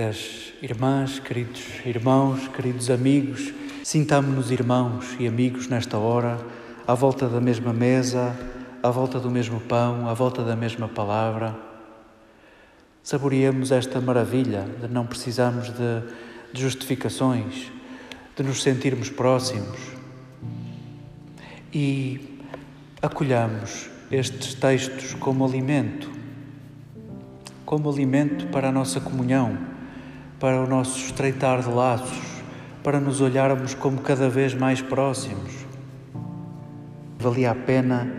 Queridas irmãs, queridos irmãos, queridos amigos, sintamo-nos irmãos e amigos nesta hora, à volta da mesma mesa, à volta do mesmo pão, à volta da mesma palavra. Saboreemos esta maravilha de não precisarmos de, de justificações, de nos sentirmos próximos e acolhamos estes textos como alimento como alimento para a nossa comunhão, para o nosso estreitar de laços, para nos olharmos como cada vez mais próximos. Valia a pena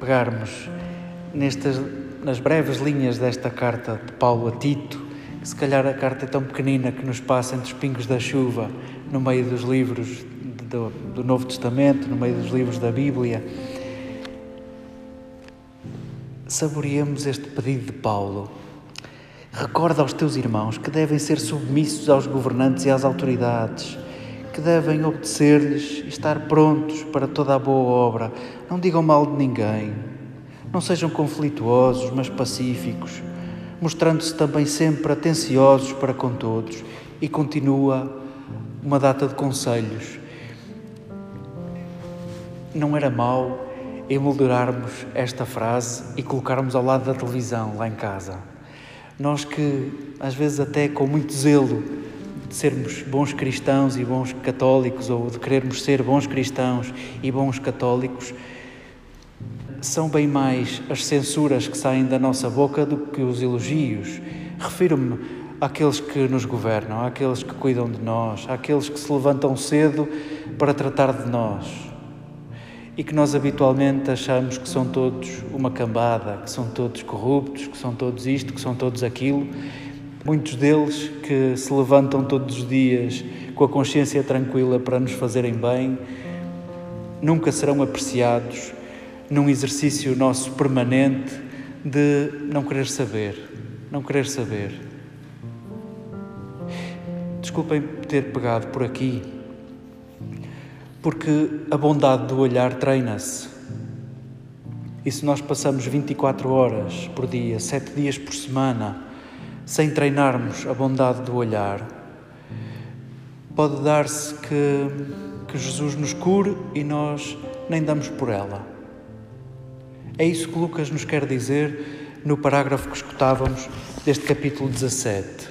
pegarmos nestas, nas breves linhas desta carta de Paulo a Tito, que se calhar a carta é tão pequenina que nos passa entre os pingos da chuva, no meio dos livros do, do Novo Testamento, no meio dos livros da Bíblia. Saboreemos este pedido de Paulo Recorda aos teus irmãos que devem ser submissos aos governantes e às autoridades, que devem obedecer-lhes e estar prontos para toda a boa obra. Não digam mal de ninguém. Não sejam conflituosos, mas pacíficos, mostrando-se também sempre atenciosos para com todos. E continua uma data de conselhos. Não era mau emolderarmos esta frase e colocarmos ao lado da televisão lá em casa. Nós que, às vezes, até com muito zelo de sermos bons cristãos e bons católicos, ou de querermos ser bons cristãos e bons católicos, são bem mais as censuras que saem da nossa boca do que os elogios. Refiro-me àqueles que nos governam, àqueles que cuidam de nós, àqueles que se levantam cedo para tratar de nós e que nós habitualmente achamos que são todos uma cambada, que são todos corruptos, que são todos isto, que são todos aquilo. Muitos deles que se levantam todos os dias com a consciência tranquila para nos fazerem bem, nunca serão apreciados num exercício nosso permanente de não querer saber, não querer saber. Desculpem ter pegado por aqui, porque a bondade do olhar treina-se. E se nós passamos 24 horas por dia, 7 dias por semana, sem treinarmos a bondade do olhar, pode dar-se que, que Jesus nos cure e nós nem damos por ela. É isso que Lucas nos quer dizer no parágrafo que escutávamos deste capítulo 17.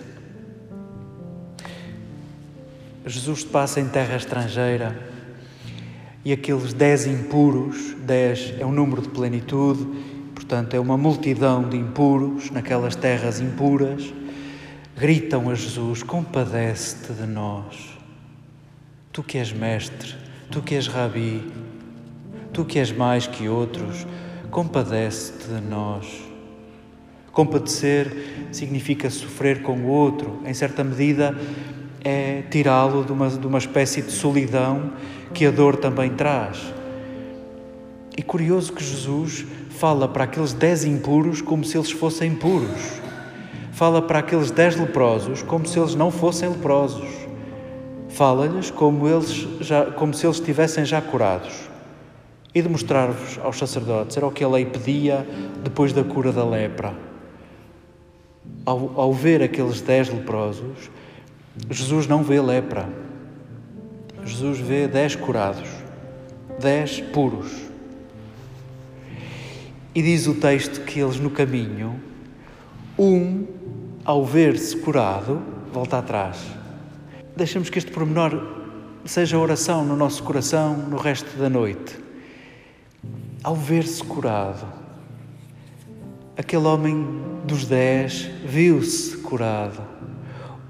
Jesus passa em terra estrangeira e aqueles dez impuros, dez é um número de plenitude, portanto é uma multidão de impuros naquelas terras impuras, gritam a Jesus: Compadece-te de nós. Tu que és mestre, tu que és rabi, tu que és mais que outros, compadece-te de nós. Compadecer significa sofrer com o outro, em certa medida é tirá-lo de uma, de uma espécie de solidão que a dor também traz. E curioso que Jesus fala para aqueles dez impuros como se eles fossem puros. Fala para aqueles dez leprosos como se eles não fossem leprosos. Fala-lhes como, eles já, como se eles estivessem já curados. E de mostrar-vos aos sacerdotes, era o que a lei pedia depois da cura da lepra. Ao, ao ver aqueles dez leprosos, Jesus não vê lepra, Jesus vê dez curados, dez puros. E diz o texto que eles no caminho, um, ao ver-se curado, volta atrás. Deixamos que este pormenor seja oração no nosso coração no resto da noite. Ao ver-se curado, aquele homem dos dez viu-se curado.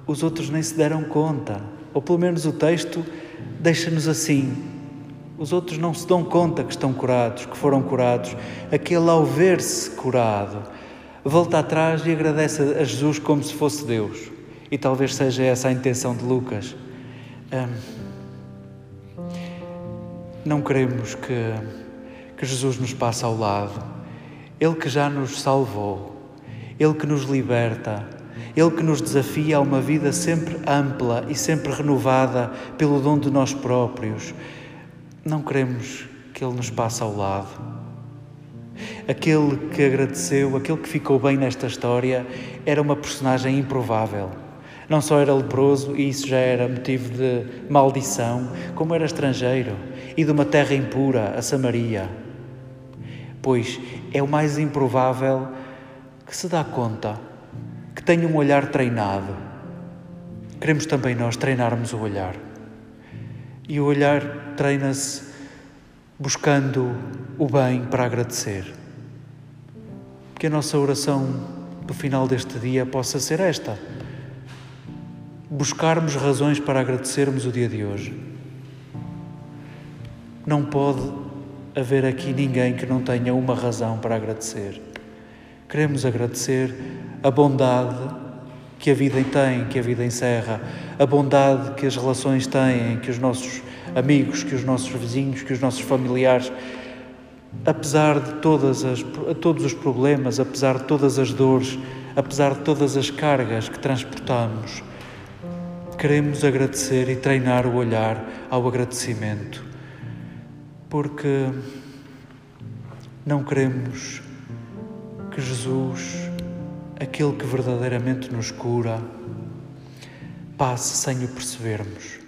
Os outros nem se deram conta, ou pelo menos o texto deixa-nos assim. Os outros não se dão conta que estão curados, que foram curados. Aquele, ao ver-se curado, volta atrás e agradece a Jesus como se fosse Deus. E talvez seja essa a intenção de Lucas. Hum, não queremos que, que Jesus nos passe ao lado. Ele que já nos salvou, Ele que nos liberta, ele que nos desafia a uma vida sempre ampla e sempre renovada pelo dom de nós próprios. Não queremos que Ele nos passe ao lado. Aquele que agradeceu, aquele que ficou bem nesta história, era uma personagem improvável. Não só era leproso, e isso já era motivo de maldição, como era estrangeiro e de uma terra impura, a Samaria. Pois é o mais improvável que se dá conta que tenha um olhar treinado. Queremos também nós treinarmos o olhar. E o olhar treina-se buscando o bem para agradecer. Que a nossa oração do final deste dia possa ser esta: buscarmos razões para agradecermos o dia de hoje. Não pode haver aqui ninguém que não tenha uma razão para agradecer. Queremos agradecer a bondade que a vida tem, que a vida encerra, a bondade que as relações têm, que os nossos amigos, que os nossos vizinhos, que os nossos familiares, apesar de todas as, todos os problemas, apesar de todas as dores, apesar de todas as cargas que transportamos, queremos agradecer e treinar o olhar ao agradecimento, porque não queremos que Jesus, aquele que verdadeiramente nos cura, passe sem o percebermos.